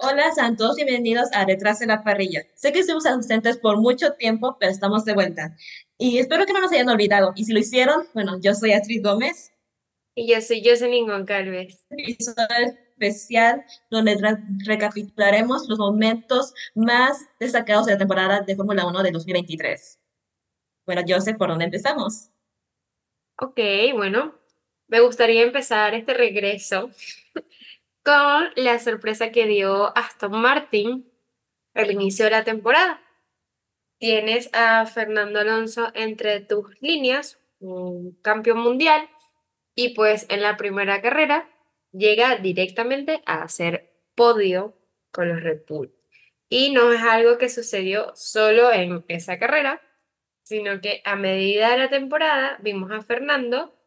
Hola Santos, bienvenidos a Detrás de la Parrilla. Sé que estuvimos ausentes por mucho tiempo, pero estamos de vuelta. Y espero que no nos hayan olvidado. Y si lo hicieron, bueno, yo soy Astrid Gómez. Y yo soy Jocelyn Goncalves. Episodio especial donde recapitularemos los momentos más destacados de la temporada de Fórmula 1 de 2023. Bueno, yo sé por dónde empezamos. Ok, bueno, me gustaría empezar este regreso con la sorpresa que dio Aston Martin al inicio de la temporada. Tienes a Fernando Alonso entre tus líneas, un campeón mundial, y pues en la primera carrera llega directamente a hacer podio con los Red Bull. Y no es algo que sucedió solo en esa carrera, sino que a medida de la temporada vimos a Fernando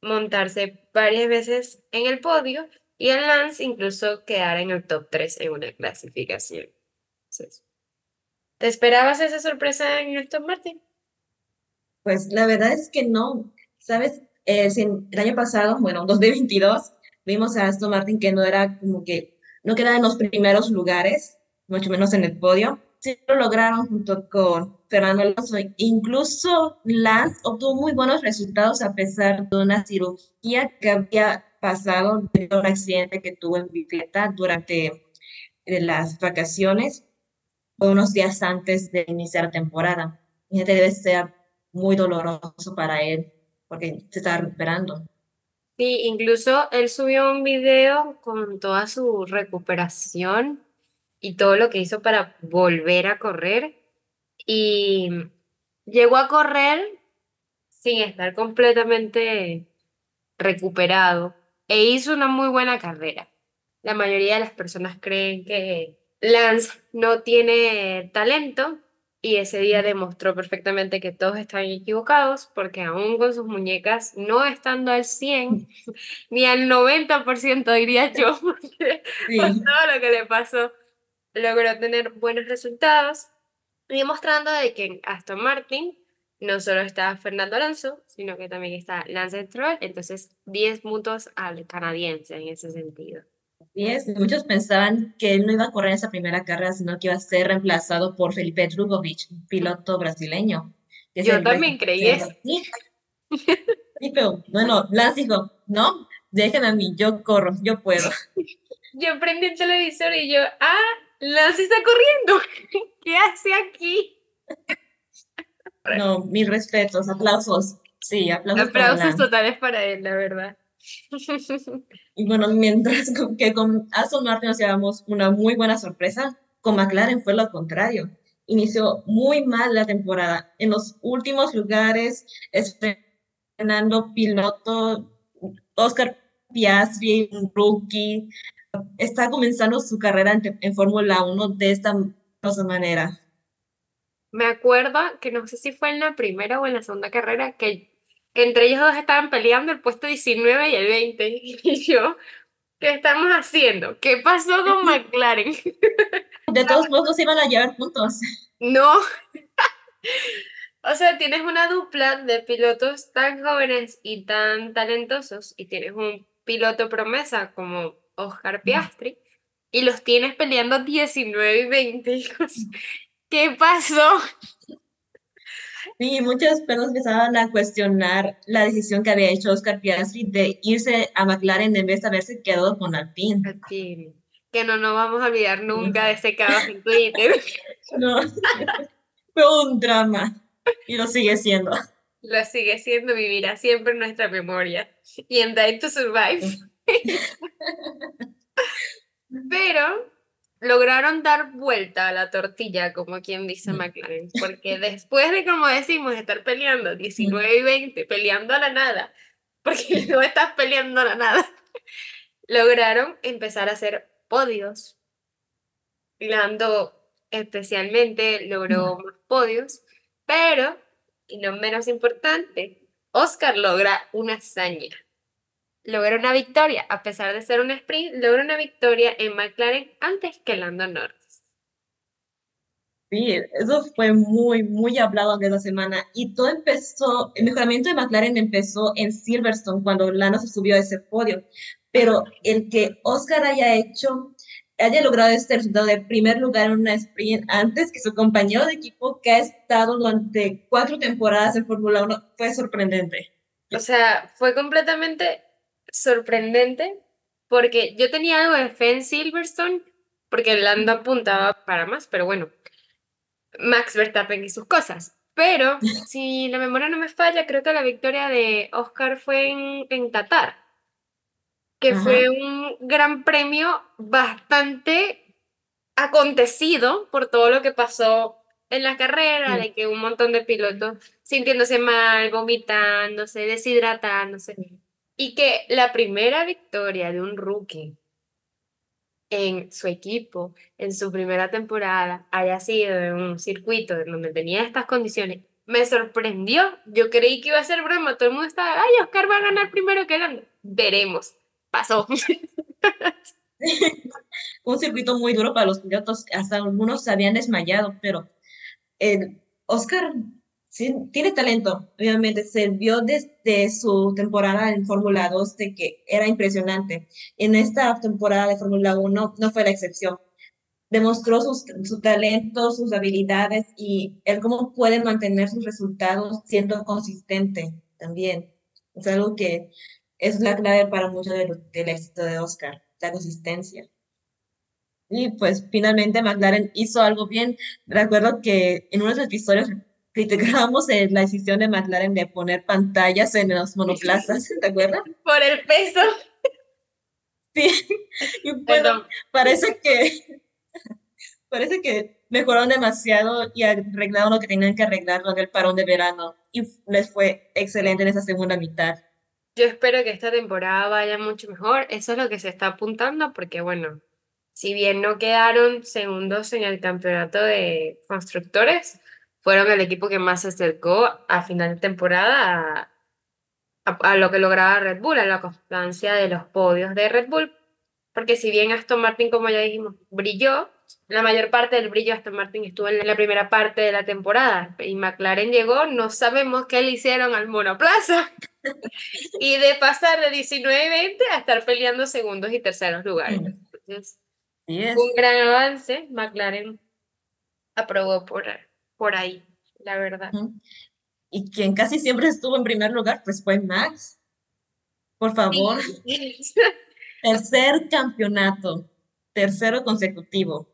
montarse varias veces en el podio y el Lance incluso quedar en el top 3 en una clasificación. ¿Te esperabas esa sorpresa en Aston Martin? Pues la verdad es que no. ¿Sabes? Eh, el año pasado, bueno, 2022, vimos a Aston Martin que no era como que, no quedaba en los primeros lugares, mucho menos en el podio. Sí lo lograron junto con Fernando Alonso. Incluso Lance obtuvo muy buenos resultados a pesar de una cirugía que había pasado de un accidente que tuvo en bicicleta durante eh, las vacaciones, unos días antes de iniciar temporada. Y debe ser muy doloroso para él porque se está recuperando. Sí, incluso él subió un video con toda su recuperación y todo lo que hizo para volver a correr. Y llegó a correr sin estar completamente recuperado e hizo una muy buena carrera. La mayoría de las personas creen que Lance no tiene talento y ese día demostró perfectamente que todos están equivocados porque aún con sus muñecas no estando al 100 ni al 90% diría yo, porque con todo lo que le pasó logró tener buenos resultados y demostrando de que Aston Martin no solo está Fernando Alonso, sino que también está Lance Stroll, entonces 10 puntos al canadiense en ese sentido. es, muchos pensaban que él no iba a correr esa primera carrera, sino que iba a ser reemplazado por Felipe Drugovic, piloto brasileño. Yo también creí eso. Sí, pero bueno, Lance dijo, no, déjenme a mí, yo corro, yo puedo. Yo prendí el televisor y yo, ah, Lance está corriendo, ¿qué hace aquí? No, mis respetos, aplausos. Sí, aplausos. Aplausos totales para él, la verdad. Y bueno, mientras que con Aston Martin nos llevamos una muy buena sorpresa, con McLaren fue lo contrario. Inició muy mal la temporada. En los últimos lugares, estrenando piloto Oscar Piastri, un rookie, está comenzando su carrera en, en Fórmula 1 de esta manera me acuerdo que no sé si fue en la primera o en la segunda carrera que entre ellos dos estaban peleando el puesto 19 y el 20. Y yo, ¿qué estamos haciendo? ¿Qué pasó con McLaren? De todos modos iban a llevar puntos. No. O sea, tienes una dupla de pilotos tan jóvenes y tan talentosos y tienes un piloto promesa como Oscar Piastri y los tienes peleando 19 y 20. ¿Qué pasó? Sí, muchas personas empezaban a cuestionar la decisión que había hecho Oscar Piastri de irse a McLaren en vez de haberse quedado con Alpine. Que no nos vamos a olvidar nunca de ese caos en Twitter. No, fue un drama y lo sigue siendo. Lo sigue siendo, vivirá siempre en nuestra memoria y en Die to Survive. Pero lograron dar vuelta a la tortilla, como quien dice mm. McLaren, porque después de, como decimos, estar peleando 19 y 20, peleando a la nada, porque no estás peleando a la nada, lograron empezar a hacer podios. Lando especialmente logró más podios, pero, y no menos importante, Oscar logra una hazaña logra una victoria. A pesar de ser un sprint, logra una victoria en McLaren antes que Lando Norris. Sí, eso fue muy, muy hablado de la semana. Y todo empezó, el mejoramiento de McLaren empezó en Silverstone cuando Lando se subió a ese podio. Pero el que Oscar haya hecho haya logrado este resultado de primer lugar en una sprint antes que su compañero de equipo que ha estado durante cuatro temporadas en Fórmula 1 fue sorprendente. O sea, fue completamente sorprendente porque yo tenía algo de fe en Silverstone porque el Lando apuntaba para más, pero bueno, Max Verstappen y sus cosas. Pero si la memoria no me falla, creo que la victoria de Oscar fue en, en Qatar, que fue un gran premio bastante acontecido por todo lo que pasó en la carrera, de que un montón de pilotos sintiéndose mal, vomitándose, deshidratándose, y que la primera victoria de un rookie en su equipo, en su primera temporada, haya sido en un circuito donde tenía estas condiciones, me sorprendió. Yo creí que iba a ser broma. Todo el mundo estaba, ay, Oscar va a ganar primero que Lando. Veremos. Pasó. un circuito muy duro para los pilotos. Hasta algunos se habían desmayado, pero eh, Oscar tiene talento, obviamente, se vio desde su temporada en Fórmula 2 de que era impresionante. En esta temporada de Fórmula 1 no fue la excepción. Demostró sus, su talento, sus habilidades y él cómo puede mantener sus resultados siendo consistente también. Es algo que es la clave para mucho del éxito de Oscar, la consistencia. Y pues finalmente McLaren hizo algo bien. Recuerdo que en unos episodios criticábamos la decisión de McLaren de poner pantallas en los monoplazas, ¿te acuerdas? Por el peso. Sí, y bueno, parece que parece que mejoraron demasiado y arreglaron lo que tenían que arreglar con el parón de verano y les fue excelente en esa segunda mitad. Yo espero que esta temporada vaya mucho mejor, eso es lo que se está apuntando porque bueno, si bien no quedaron segundos en el campeonato de constructores, fueron el equipo que más se acercó a final de temporada a, lo que lograba Red Bull, a la constancia de los podios de Red Bull. Porque si bien Aston Martin, como ya dijimos, brilló, la mayor parte del brillo de Aston Martin estuvo en la primera parte de la temporada y McLaren llegó, no sabemos qué le hicieron al monoplaza. y de pasar de 19-20 a estar peleando segundos y terceros lugares. Entonces, un gran avance, McLaren aprobó por por ahí, la verdad. Y quien casi siempre estuvo en primer lugar, pues fue Max. Por favor. Tercer campeonato, tercero consecutivo.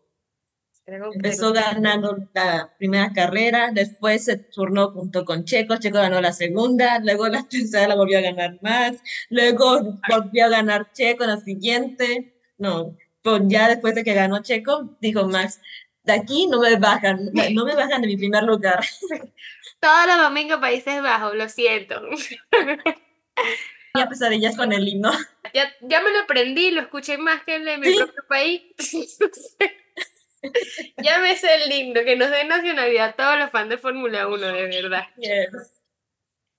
Empezó ganando la primera carrera, después se turnó junto con Checo, Checo ganó la segunda, luego la tercera la volvió a ganar Max, luego volvió a ganar Checo la siguiente, no, pues ya después de que ganó Checo, dijo Max, de aquí no me bajan, no me bajan de mi primer lugar. Todos los domingos Países Bajos, lo siento. Ya pesadillas con el himno. Ya, ya me lo aprendí, lo escuché más que el de mi propio país. ya me sé el himno, que nos dé nacionalidad a todos los fans de Fórmula 1, de verdad.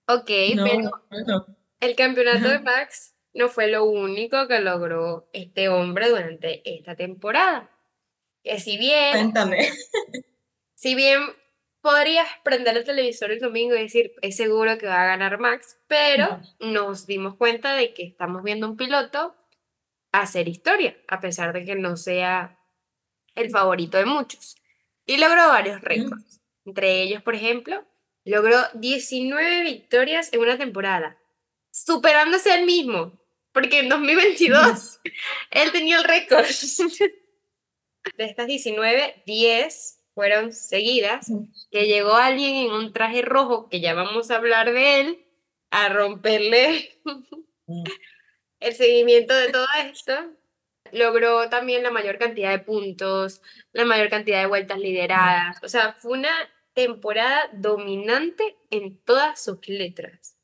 Ok, pero el campeonato de Max no fue lo único que logró este hombre durante esta temporada que si bien... Cuéntame. Si bien podrías prender el televisor el domingo y decir, es seguro que va a ganar Max, pero nos dimos cuenta de que estamos viendo un piloto hacer historia, a pesar de que no sea el favorito de muchos. Y logró varios récords. Entre ellos, por ejemplo, logró 19 victorias en una temporada, superándose él mismo, porque en 2022 él tenía el récord. de estas 19, 10 fueron seguidas, que llegó alguien en un traje rojo, que ya vamos a hablar de él, a romperle mm. el seguimiento de todo esto. Logró también la mayor cantidad de puntos, la mayor cantidad de vueltas lideradas. O sea, fue una temporada dominante en todas sus letras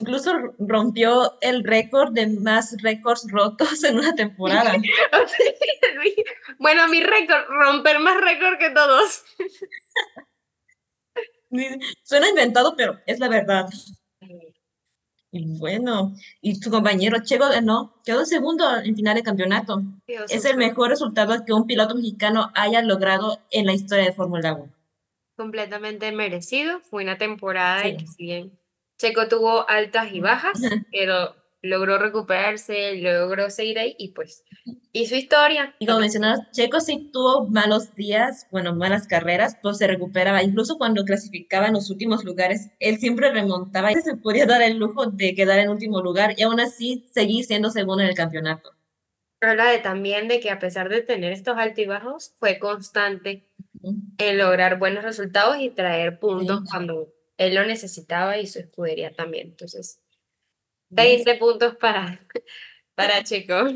incluso rompió el récord de más récords rotos en una temporada. bueno, mi récord, romper más récord que todos. Suena inventado, pero es la verdad. Y bueno, y su compañero Checo ganó, quedó segundo en final de campeonato. es el mejor resultado que un piloto mexicano haya logrado en la historia de Fórmula 1. Completamente merecido. Fue una temporada y que si Checo tuvo altas y bajas, pero logró recuperarse, logró seguir ahí y pues hizo historia. Y como mencionabas, Checo sí tuvo malos días, bueno, malas carreras, pues se recuperaba. Incluso cuando clasificaba en los últimos lugares, él siempre remontaba y se podía dar el lujo de quedar en último lugar y aún así seguir siendo segundo en el campeonato. Habla de, también de que a pesar de tener estos altibajos, fue constante en lograr buenos resultados y traer puntos cuando él lo necesitaba y su escudería también. Entonces, 20 puntos para, para Checo.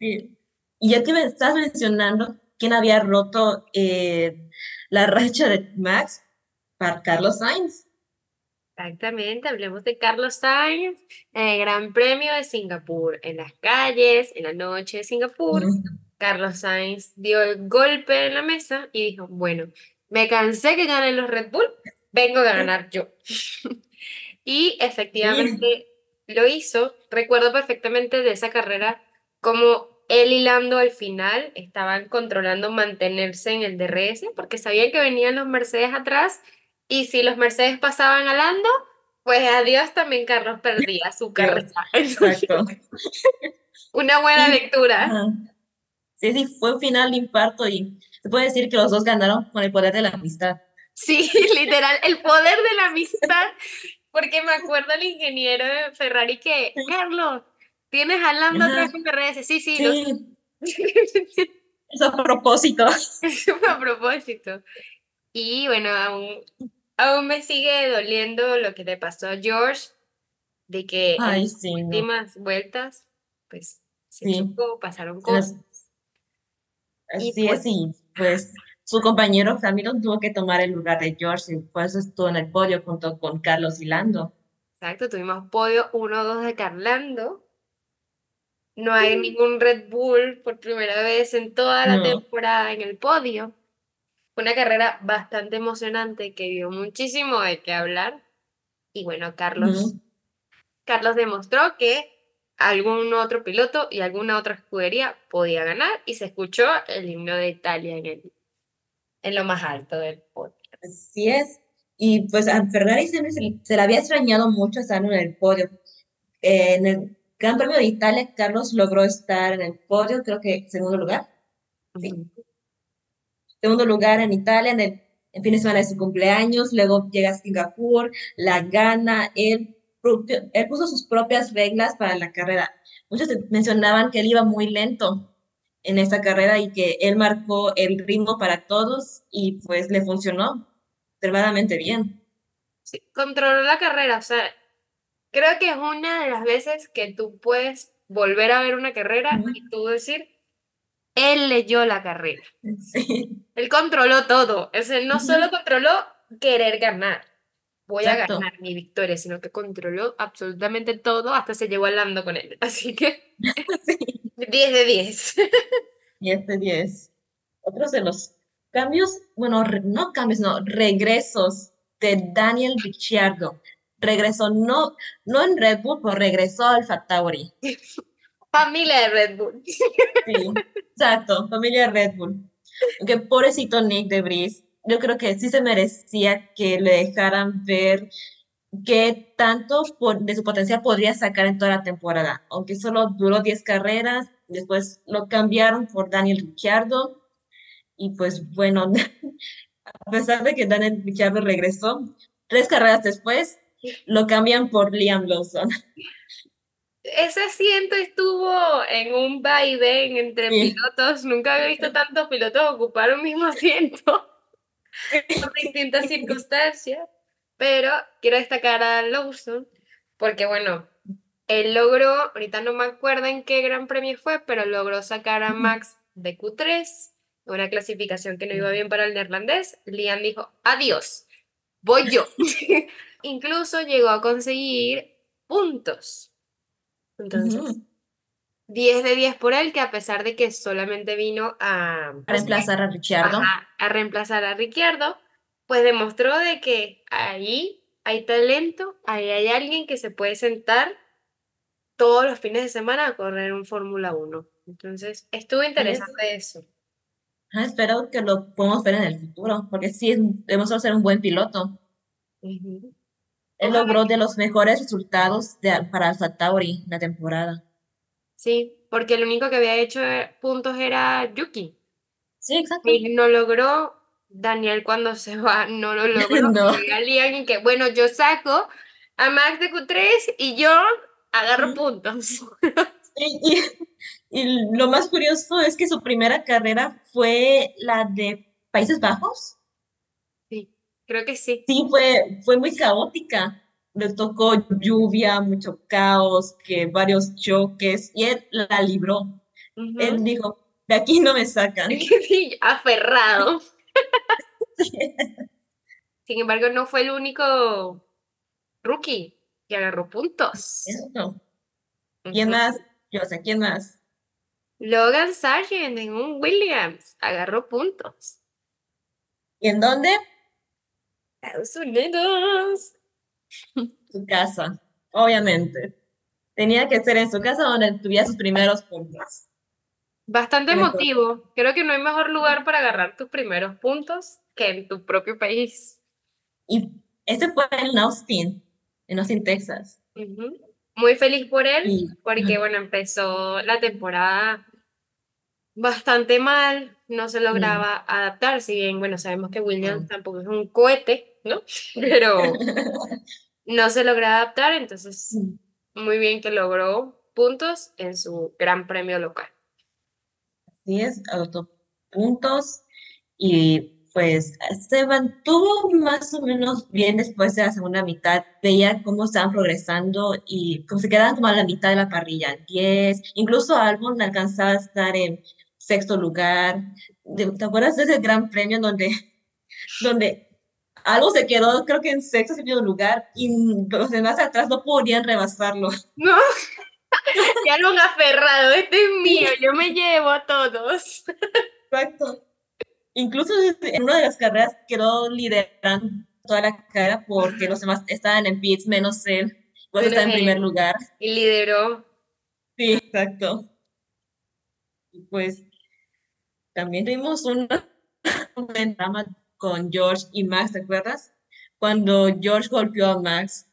Sí. Y ya que me estás mencionando quién había roto eh, la racha de Max, para Carlos Sainz. Exactamente, hablemos de Carlos Sainz, el Gran Premio de Singapur, en las calles, en la noche de Singapur. Carlos Sainz dio el golpe en la mesa y dijo, bueno, me cansé que ganen los Red Bull, vengo a ganar yo. y efectivamente lo hizo. Recuerdo perfectamente de esa carrera como él y Lando al final estaban controlando mantenerse en el DRS porque sabían que venían los Mercedes atrás y si los Mercedes pasaban a Lando, pues adiós también Carlos perdía su carrera. Exacto. Una buena lectura. Sí, sí, fue un final de infarto y se puede decir que los dos ganaron con el poder de la amistad. Sí, literal, el poder de la amistad, porque me acuerdo el ingeniero de Ferrari que, Carlos, tienes hablando otra con RS, sí, sí. sí. Eso a propósito. Eso a propósito. Y bueno, aún, aún me sigue doliendo lo que le pasó a George, de que en las últimas vueltas, pues se chocó, pasaron cosas. Así es, pues y pues su compañero Hamilton tuvo que tomar el lugar de George y por eso estuvo en el podio junto con Carlos y Lando. Exacto, tuvimos podio 1-2 de Carlando. No hay ningún Red Bull por primera vez en toda la temporada en el podio. Fue una carrera bastante emocionante que dio muchísimo de qué hablar. Y bueno, Carlos, Carlos demostró que algún otro piloto y alguna otra escudería podía ganar y se escuchó el himno de Italia en, el, en lo más alto del podio. Así es. Y pues a Ferrari se, se, le había extrañado mucho estar en el podio. en el Gran Premio de Italia, Carlos logró estar en el podio, creo que en segundo lugar. Segundo lugar en Italia, en el en fin de semana de su cumpleaños, luego llega a Singapur, la gana, él él puso sus propias reglas para la carrera. Muchos mencionaban que él iba muy lento en esta carrera y que él marcó el ritmo para todos y pues le funcionó extremadamente bien. Sí, controló la carrera, o sea, creo que es una de las veces que tú puedes volver a ver una carrera y tú decir, él leyó la carrera. Sí. Él controló todo, es no solo controló querer ganar, voy a ganar mi victoria, sino que controló absolutamente todo, hasta se llevó hablando con él. Así que 10 de 10. 10 de 10. Otros de los cambios, bueno, no cambios, no, regresos de Daniel Ricciardo. Regresó no, no en Red Bull, pero regresó al Tauri. Familia de Red Bull. Sí, exacto, familia de Red Bull. Aunque pobrecito Nick de Bris yo creo que sí se merecía que le dejaran ver qué tanto de su potencial podría sacar en toda la temporada. Aunque solo duró 10 carreras, después lo cambiaron por Daniel Ricciardo. Y pues bueno, a pesar de que Daniel Ricciardo regresó, tres carreras después lo cambian por Liam Lawson. Ese asiento estuvo en un vaivén entre pilotos. Nunca había visto tantos pilotos ocupar un mismo asiento por distintas circunstancias, pero quiero destacar a Lawson porque, bueno, él logró, ahorita no me acuerdo en qué gran premio fue, pero logró sacar a Max de Q3, una clasificación que no iba bien para el neerlandés. Liam dijo, adiós, voy yo. Incluso llegó a conseguir puntos. Entonces, 10 de 10 por él, que a pesar de que solamente vino a, reemplazar a Ricciardo. a reemplazar a Ricciardo, pues demostró de que ahí hay talento, ahí hay alguien que se puede sentar todos los fines de semana a correr un Fórmula 1. Entonces, estuvo interesante eso. Ah, espero que lo podamos ver en el futuro, porque sí, demostró ser un buen piloto. Él Ojalá logró de los mejores resultados de, para Alpha Tauri la temporada. Sí, porque el único que había hecho eh, puntos era Yuki. Sí, exacto. Y no logró, Daniel cuando se va, no lo logró. No. Alguien que, bueno, yo saco a Max de Q3 y yo agarro puntos. Y, y- y lo más curioso es que su primera carrera fue la de Países Bajos. Sí, creo que sí. Sí, fue, fue muy caótica. Le tocó lluvia, mucho caos, que varios choques, y él la libró. Ujú. Él dijo, de aquí no me sacan. Sí, aferrado. Sin embargo, no fue el único rookie que agarró puntos. Eso. ¿Quién más? Yo sé, ¿quién más? Logan Sargent en un Williams agarró puntos. ¿Y en dónde? Estados Unidos. Su casa, obviamente. Tenía que ser en su casa donde tuviera sus primeros puntos. Bastante emotivo. Creo que no hay mejor lugar para agarrar tus primeros puntos que en tu propio país. Y este fue en Austin, en Austin, Texas. Muy feliz por él, porque bueno, empezó la temporada bastante mal, no se lograba adaptar, si bien, bueno, sabemos que Williams tampoco es un cohete, ¿no? Pero no se logra adaptar, entonces muy bien que logró puntos en su gran premio local. Así es, anotó puntos y pues se mantuvo más o menos bien después de la segunda mitad. Veía cómo estaban progresando y como se quedaban como a la mitad de la parrilla, 10, incluso Albon alcanzaba a estar en sexto lugar. ¿Te acuerdas de ese gran premio donde, donde algo se quedó, creo que en sexto séptimo lugar y los demás atrás no podían rebasarlo? No, ya lo han aferrado, este es mío, yo me llevo a todos. Exacto. Incluso en una de las carreras quedó liderando toda la carrera porque los demás estaban en pits menos él. Pues está en primer lugar. Y lideró. Sí, exacto. Y pues también tuvimos una, un drama con George y Max, ¿te acuerdas? Cuando George golpeó a Max.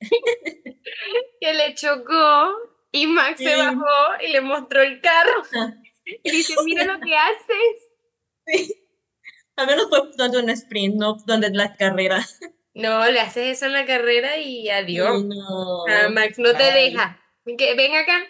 que le chocó y Max se Sí. bajó y le mostró el carro y dice, mira lo que haces. Sí. Al menos fue donde un sprint, no donde la carrera. No, le haces eso en la carrera y adiós. No. Ah, Max no te Ay. deja. Que ven acá.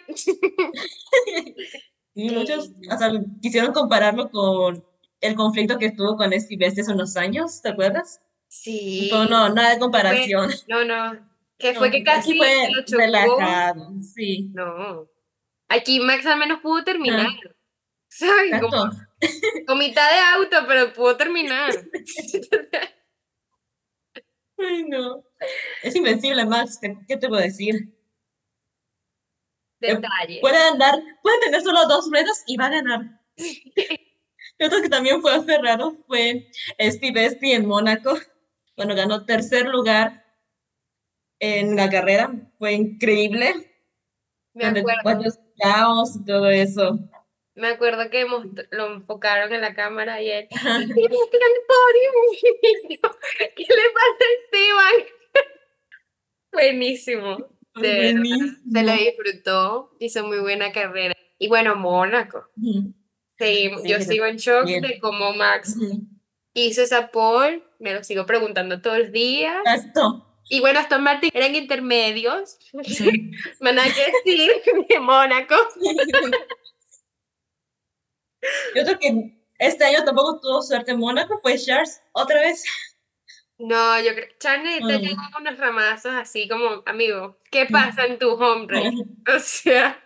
Y muchos hasta quisieron compararlo con el conflicto que tuvo con Steve Best hace unos años, ¿te acuerdas? Sí. Pero no, nada de comparación. No, no. Que fue No, que casi fue lo chocó. relajado, sí. No. Aquí Max al menos pudo terminar. ¿Sabes? Como, con mitad de auto, pero pudo terminar. Ay, no. Es invencible, Max, ¿qué te puedo decir? Detalle. Puede andar, puede tener solo dos ruedas y va a ganar. Y Otro que también fue aferrado fue Steve Esti en Mónaco, cuando ganó tercer lugar en la carrera. Fue increíble. Me acuerdo. caos y todo eso. Me acuerdo que lo enfocaron en la cámara y él, Ajá. "Mira, está en el podio". ¿Qué le pasa a Esteban? Buenísimo. Verdad, se lo disfrutó, hizo muy buena carrera. Y bueno, Mónaco. Sí, Sí, yo sigo en shock bien. de cómo Max ujú. hizo esa pole, me lo sigo preguntando todos los días. Exacto. Y bueno, Aston Martin eran intermedios, hay nada que decir de Mónaco. Y otro que este año tampoco tuvo suerte en Mónaco fue Charles, otra vez. No, yo creo que Charlie te Mm. con unos ramazos así como, amigo, ¿qué pasa en tu home race? O sea,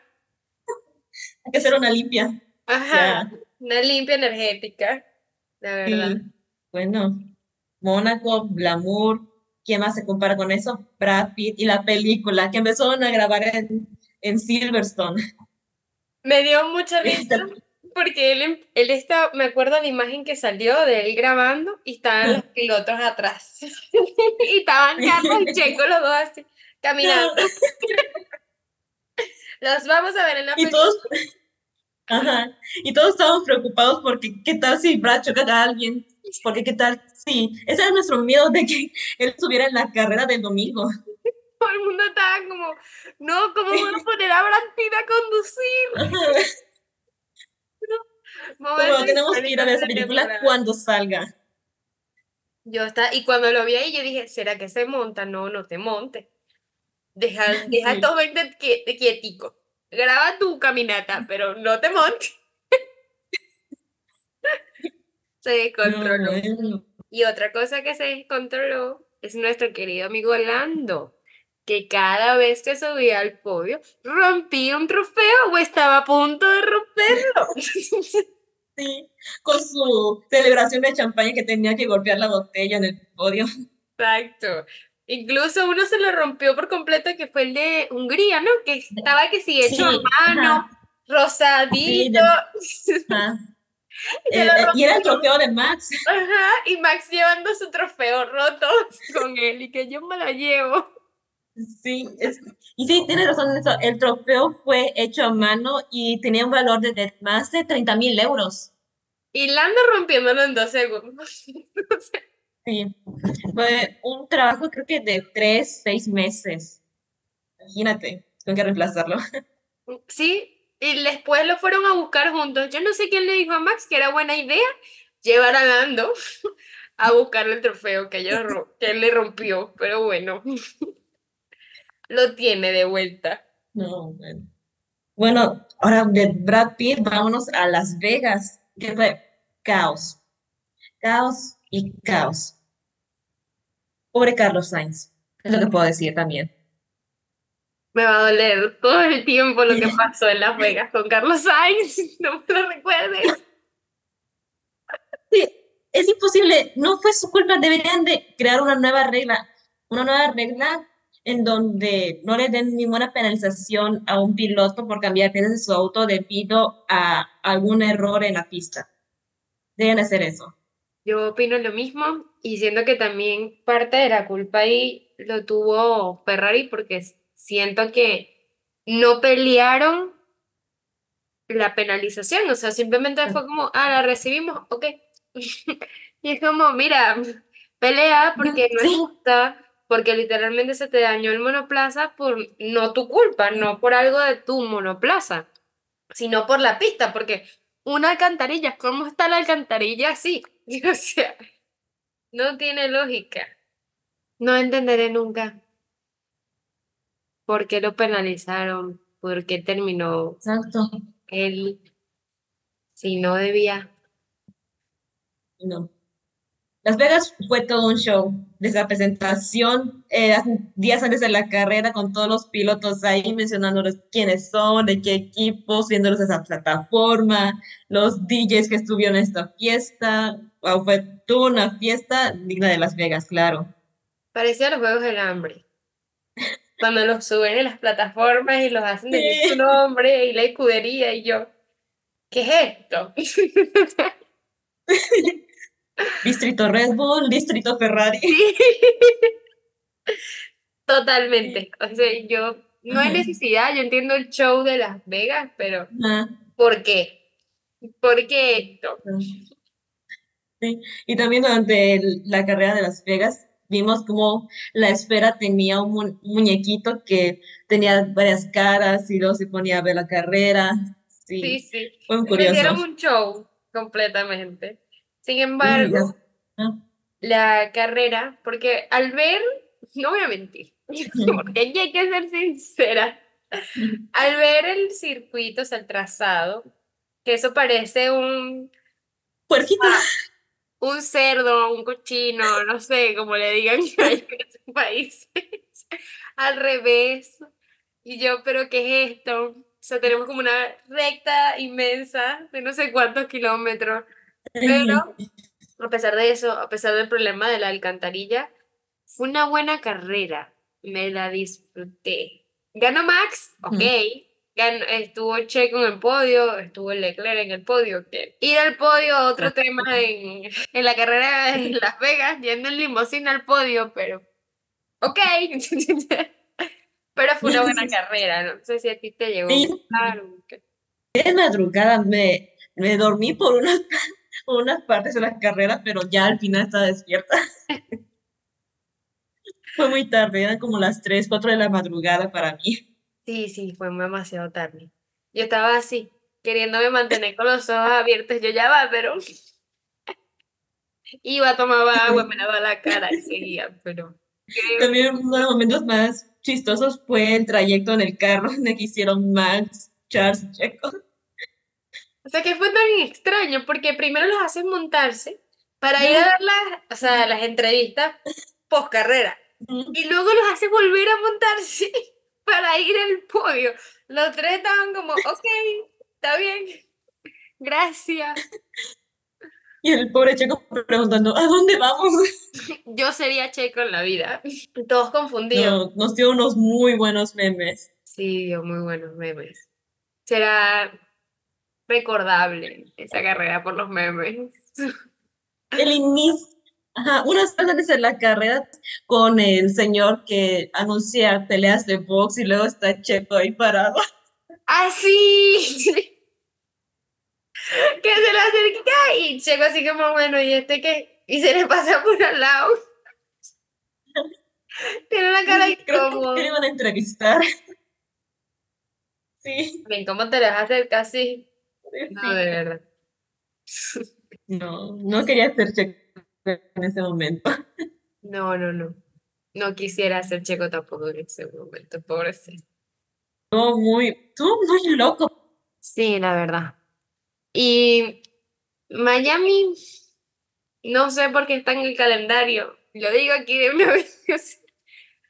Hay que hacer una limpia. ajá, una limpia energética, la verdad. Sí. Bueno, Mónaco, Glamour, ¿quién más se compara con eso? Brad Pitt y la película que empezaron a grabar en, en Silverstone. Me dio mucha risa Este, porque él, em- él está, me acuerdo la imagen que salió de él grabando y estaban los pilotos atrás. y estaban Carlos y Checo los dos así, caminando. Los vamos a ver en la Y película. todos, ajá, y todos estábamos preocupados porque qué tal si Brad choca a alguien. Porque qué tal, sí, ese era nuestro miedo de que él estuviera en la carrera del domingo. Todo el mundo estaba como, no, ¿cómo voy a poner a Brad Pitt a conducir? Pero tenemos que ir a ver esa película cuando salga. Yo está, y cuando lo vi ahí, yo dije, ¿será que se monta? No, no te monte. Deja, deja estos 20 quietico. Graba tu caminata, pero no te montes. Se descontroló. Y otra cosa que se descontroló es nuestro querido amigo Lando, que cada vez que subía al podio rompía un trofeo o estaba a punto de romperlo. Sí, con su celebración de champaña que tenía que golpear la botella en el podio. Exacto. Incluso uno se lo rompió por completo, que fue el de Hungría, ¿no? Que estaba que sí hecho a mano, rosadito. Eh, eh, y era el trofeo de Max. Ajá, y Max llevando su trofeo roto con él y que yo me lo llevo. Sí, y sí, tiene razón eso. El trofeo fue hecho a mano y tenía un valor de, más de 30 mil euros. Y Lando rompiéndolo en dos segundos. sí, fue un trabajo creo que de tres, seis meses. Imagínate, tengo que reemplazarlo. Sí, y después lo fueron a buscar juntos. Yo no sé quién le dijo a Max que era buena idea llevar a Lando a buscar el trofeo que, él le rompió, pero bueno lo tiene de vuelta. No, bueno. Bueno, ahora de Brad Pitt, vámonos a Las Vegas, que caos. Caos y caos. Pobre Carlos Sainz, es lo que puedo decir también. Me va a doler todo el tiempo lo que pasó en Las Vegas con Carlos Sainz, no me lo recuerdes. Sí, es imposible, no fue su culpa, deberían de crear una nueva regla, una nueva regla en donde no le den ninguna penalización a un piloto por cambiar piezas de su auto debido a algún error en la pista. Deben hacer eso. Yo opino lo mismo y siento que también parte de la culpa ahí lo tuvo Ferrari porque siento que no pelearon la penalización, o sea, simplemente fue como, ah, la recibimos, ok. y es como, mira, pelea porque no es justa, porque literalmente se te dañó el monoplaza por no tu culpa, no por algo de tu monoplaza, sino por la pista, porque una alcantarilla, ¿cómo está la alcantarilla así? O sea, no tiene lógica. No entenderé nunca por qué lo penalizaron, por qué terminó Exacto. él si no debía. No. Las Vegas fue todo un show, desde la presentación, eh, días antes de la carrera, con todos los pilotos ahí mencionándoles quiénes son, de qué equipos, viéndolos esa plataforma, los DJs que estuvieron en esta fiesta. fue toda una fiesta digna de Las Vegas, claro. Parecía los Juegos del Hambre. Cuando los suben en las plataformas y los hacen decir su nombre y la escudería y yo, ¿qué es esto? Distrito Red Bull, Distrito Ferrari. Totalmente. O sea, yo no hay necesidad, yo entiendo el show de Las Vegas, pero ¿por qué? ¿Por qué esto? Sí. Y también durante la carrera de Las Vegas vimos como la esfera tenía un, muñequito que tenía varias caras y luego se ponía a ver la carrera. Sí, sí. sí. Fue muy curioso. Hicieron un show completamente. Sin embargo, la carrera, porque al ver, no voy a mentir, porque hay que ser sincera, al ver el circuito, o sea, el trazado, que eso parece un... Puerquito. Un cerdo, un cochino, no sé, como le digan en este país. al revés. Y yo, ¿pero qué es esto? O sea, tenemos como una recta inmensa de no sé cuántos kilómetros pero a pesar de eso, a pesar del problema de la alcantarilla, fue una buena carrera. Me la disfruté. Ganó Max, ok. Estuvo Checo en el podio, estuvo Leclerc en el podio. Ir al podio, otro tema en, en, la carrera en Las Vegas, yendo en limusina al podio, pero ok. pero fue una buena carrera, no sé si a ti te llegó. Sí. De madrugada me, me dormí por una unas partes de la carrera, pero ya al final estaba despierta. Fue muy tarde, eran como las 3, 4 de la madrugada para mí. Sí, sí, fue demasiado tarde. Yo estaba así, queriéndome mantener con los ojos abiertos. Yo ya va, pero iba, tomaba agua, me lavaba la cara y seguía, pero... También uno de los momentos más chistosos fue el trayecto en el carro que hicieron Max, Charles y Checo. O sea, que fue tan extraño, porque primero los hacen montarse para ir a dar las, o sea, las entrevistas post carrera. Y luego los hace volver a montarse para ir al podio. Los tres estaban como, ok, está bien, gracias. Y el pobre Checo preguntando, ¿a dónde vamos? Yo sería Checo en la vida. Todos confundidos. nos dio unos muy buenos memes. Sí, dio muy buenos memes. Será recordable esa carrera por los memes. El inicio, ajá, unas antes de la carrera con el señor que anuncia peleas de box y luego está Checo ahí parado. ¡Ah, sí! que se le acerca y Checo así como, bueno, ¿y este qué? Y se le pasa por al lado. Tiene una cara incómoda. ¿Qué le iban a entrevistar? Sí. Bien, ¿cómo te a acercar así? No, de verdad. No, no quería ser Checo en ese momento. No, no, no. No quisiera ser Checo tampoco en ese momento, pobrecito. No, muy, muy loco. Sí, la verdad. Y Miami, no sé por qué está en el calendario. Lo digo aquí de una vez.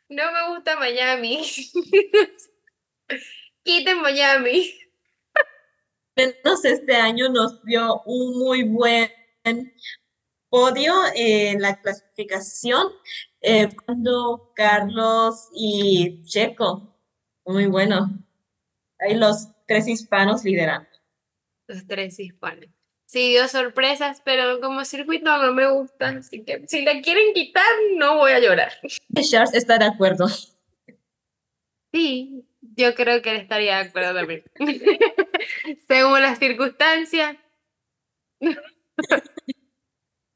No me gusta Miami. Quiten Miami. Menos este año nos dio un muy buen podio en la clasificación eh, cuando Carlos y Checo. Muy bueno. Ahí los tres hispanos lideran los tres hispanos. Sí, dio sorpresas, pero como circuito no me gusta, así que si la quieren quitar, no voy a llorar. Charles está de acuerdo. Sí, yo creo que él estaría de acuerdo también. Según las circunstancias.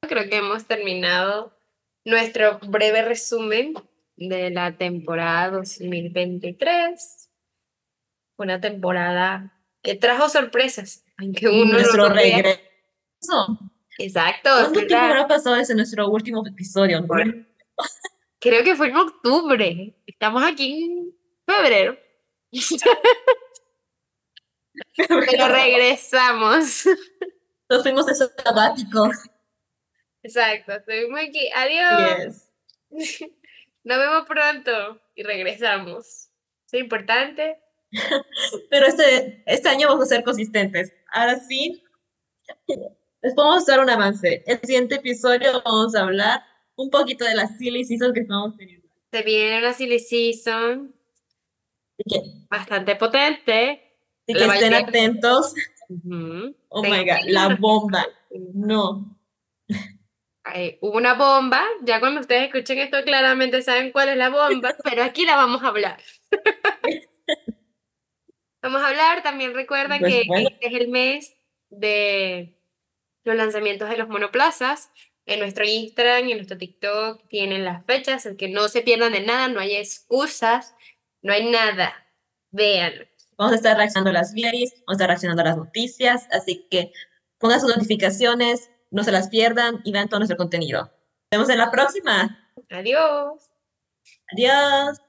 creo que hemos terminado nuestro breve resumen de la temporada 2023. Una temporada que trajo sorpresas aunque uno nuestro regreso. Exacto. ¿Cuánto tiempo habrá pasado desde nuestro último episodio? creo que fue en octubre. Estamos aquí en febrero. Pero regresamos. Nos fuimos de sabático. Exacto, estuvimos aquí. Adiós. Nos vemos pronto y regresamos. Es importante Pero este, este año vamos a ser consistentes. Ahora sí, les podemos dar un avance. El siguiente episodio vamos a hablar un poquito de la silly season que estamos teniendo. Se viene una silly season bastante potente. Y que estén atentos. Oh my god, la bomba. No. hubo una bomba. Ya cuando ustedes escuchen esto, claramente saben cuál es la bomba, pero aquí la vamos a hablar. Vamos a hablar, también recuerda pues que este es el mes de los lanzamientos de los monoplazas. En nuestro Instagram y en nuestro TikTok tienen las fechas, el que no se pierdan de nada, no hay excusas, no hay nada. Vean. Vamos a estar reaccionando a las videos, vamos a estar reaccionando a las noticias, así que pongan sus notificaciones, no se las pierdan y vean todo nuestro contenido. Nos vemos en la próxima. Adiós. Adiós.